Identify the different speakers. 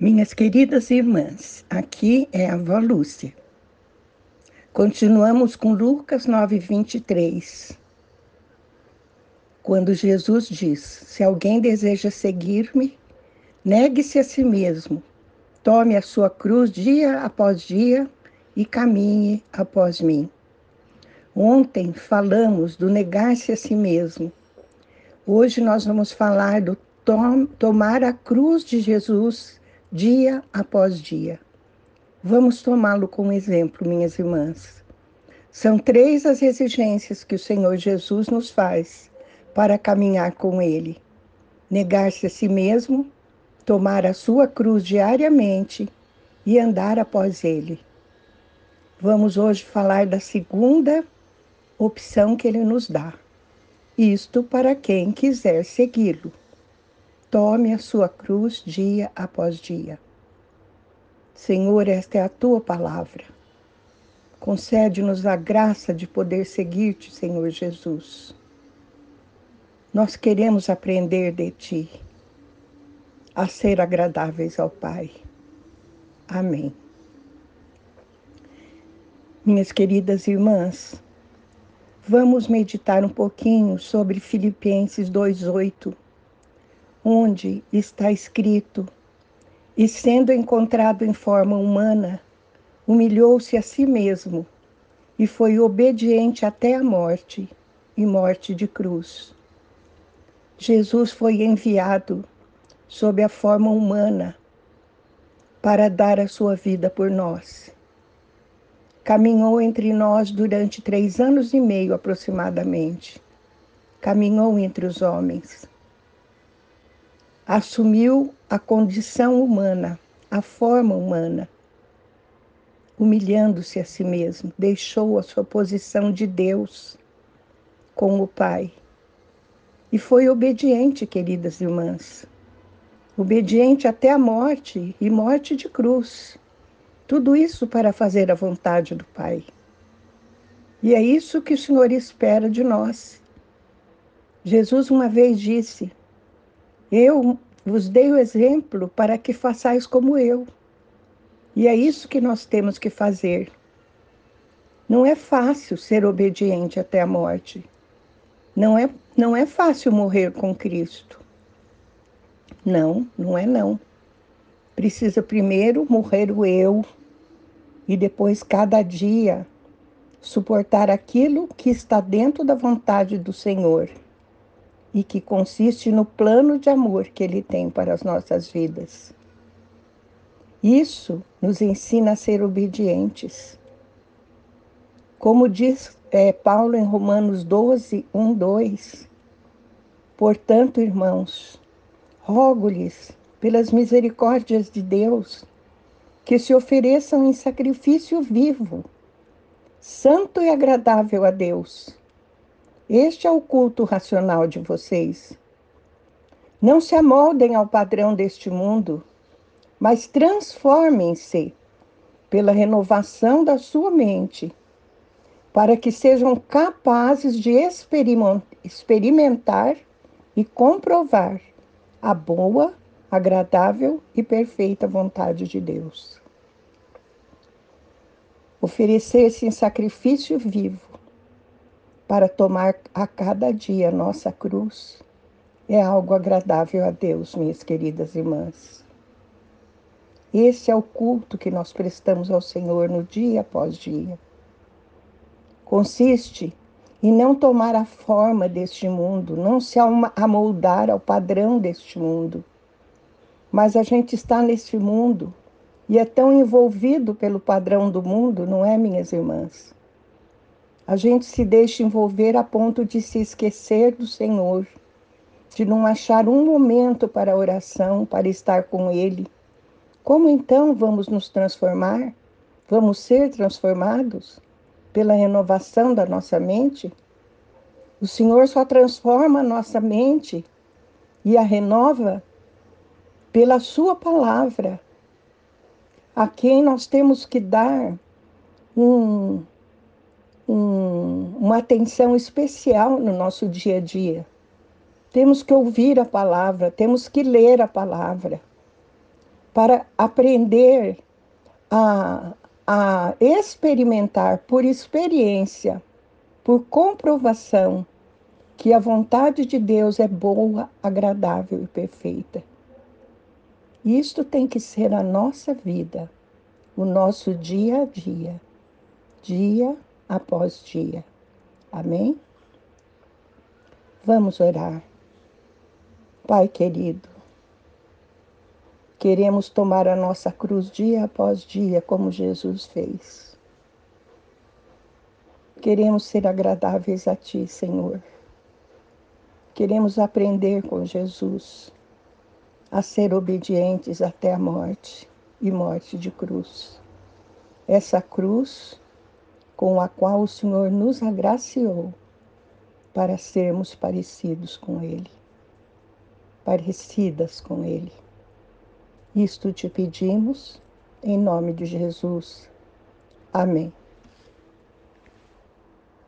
Speaker 1: Minhas queridas irmãs, aqui é a avó Lúcia. Continuamos com Lucas 9:23. Quando Jesus diz: Se alguém deseja seguir-me, negue-se a si mesmo, tome a sua cruz dia após dia e caminhe após mim. Ontem falamos do negar-se a si mesmo. Hoje nós vamos falar do tom, tomar a cruz de Jesus dia após dia. Vamos tomá-lo como exemplo, minhas irmãs. São três as exigências que o Senhor Jesus nos faz para caminhar com Ele: negar-se a si mesmo, tomar a sua cruz diariamente e andar após Ele. Vamos hoje falar da segunda opção que Ele nos dá. Isto para quem quiser segui-lo. Tome a sua cruz dia após dia. Senhor, esta é a tua palavra. Concede-nos a graça de poder seguir-te, Senhor Jesus. Nós queremos aprender de ti a ser agradáveis ao Pai. Amém. Minhas queridas irmãs, vamos meditar um pouquinho sobre Filipenses 2:8 onde está escrito: E sendo encontrado em forma humana, humilhou-se a si mesmo e foi obediente até a morte e morte de cruz. Jesus foi enviado sob a forma humana para dar a sua vida por nós. Caminhou entre nós durante três anos e meio aproximadamente. Caminhou entre os homens assumiu a condição humana, a forma humana, humilhando-se a si mesmo, deixou a sua posição de Deus com o Pai. E foi obediente, queridas irmãs, obediente até a morte e morte de cruz. Tudo isso para fazer a vontade do Pai. E é isso que o Senhor espera de nós. Jesus uma vez disse: eu vos dei o exemplo para que façais como eu. E é isso que nós temos que fazer. Não é fácil ser obediente até a morte. Não é, não é fácil morrer com Cristo. Não, não é não. Precisa primeiro morrer o eu e depois cada dia suportar aquilo que está dentro da vontade do Senhor e que consiste no plano de amor que Ele tem para as nossas vidas. Isso nos ensina a ser obedientes. Como diz é, Paulo em Romanos 12, 1, 2: Portanto, irmãos, rogo-lhes, pelas misericórdias de Deus, que se ofereçam em sacrifício vivo, santo e agradável a Deus este é o culto racional de vocês. Não se amoldem ao padrão deste mundo, mas transformem-se pela renovação da sua mente, para que sejam capazes de experimentar e comprovar a boa, agradável e perfeita vontade de Deus. Oferecer-se em sacrifício vivo para tomar a cada dia nossa cruz é algo agradável a Deus, minhas queridas irmãs. Esse é o culto que nós prestamos ao Senhor no dia após dia. Consiste em não tomar a forma deste mundo, não se amoldar ao padrão deste mundo. Mas a gente está neste mundo e é tão envolvido pelo padrão do mundo, não é, minhas irmãs? A gente se deixa envolver a ponto de se esquecer do Senhor, de não achar um momento para oração, para estar com Ele. Como então vamos nos transformar? Vamos ser transformados pela renovação da nossa mente? O Senhor só transforma a nossa mente e a renova pela Sua palavra, a quem nós temos que dar um um, uma atenção especial no nosso dia a dia. Temos que ouvir a palavra, temos que ler a palavra, para aprender a, a experimentar por experiência, por comprovação, que a vontade de Deus é boa, agradável e perfeita. Isto tem que ser a nossa vida, o nosso dia a dia, dia após dia. Amém? Vamos orar. Pai querido, queremos tomar a nossa cruz dia após dia, como Jesus fez. Queremos ser agradáveis a Ti, Senhor. Queremos aprender com Jesus a ser obedientes até a morte e morte de cruz. Essa cruz com a qual o Senhor nos agraciou para sermos parecidos com Ele, parecidas com Ele. Isto te pedimos em nome de Jesus. Amém.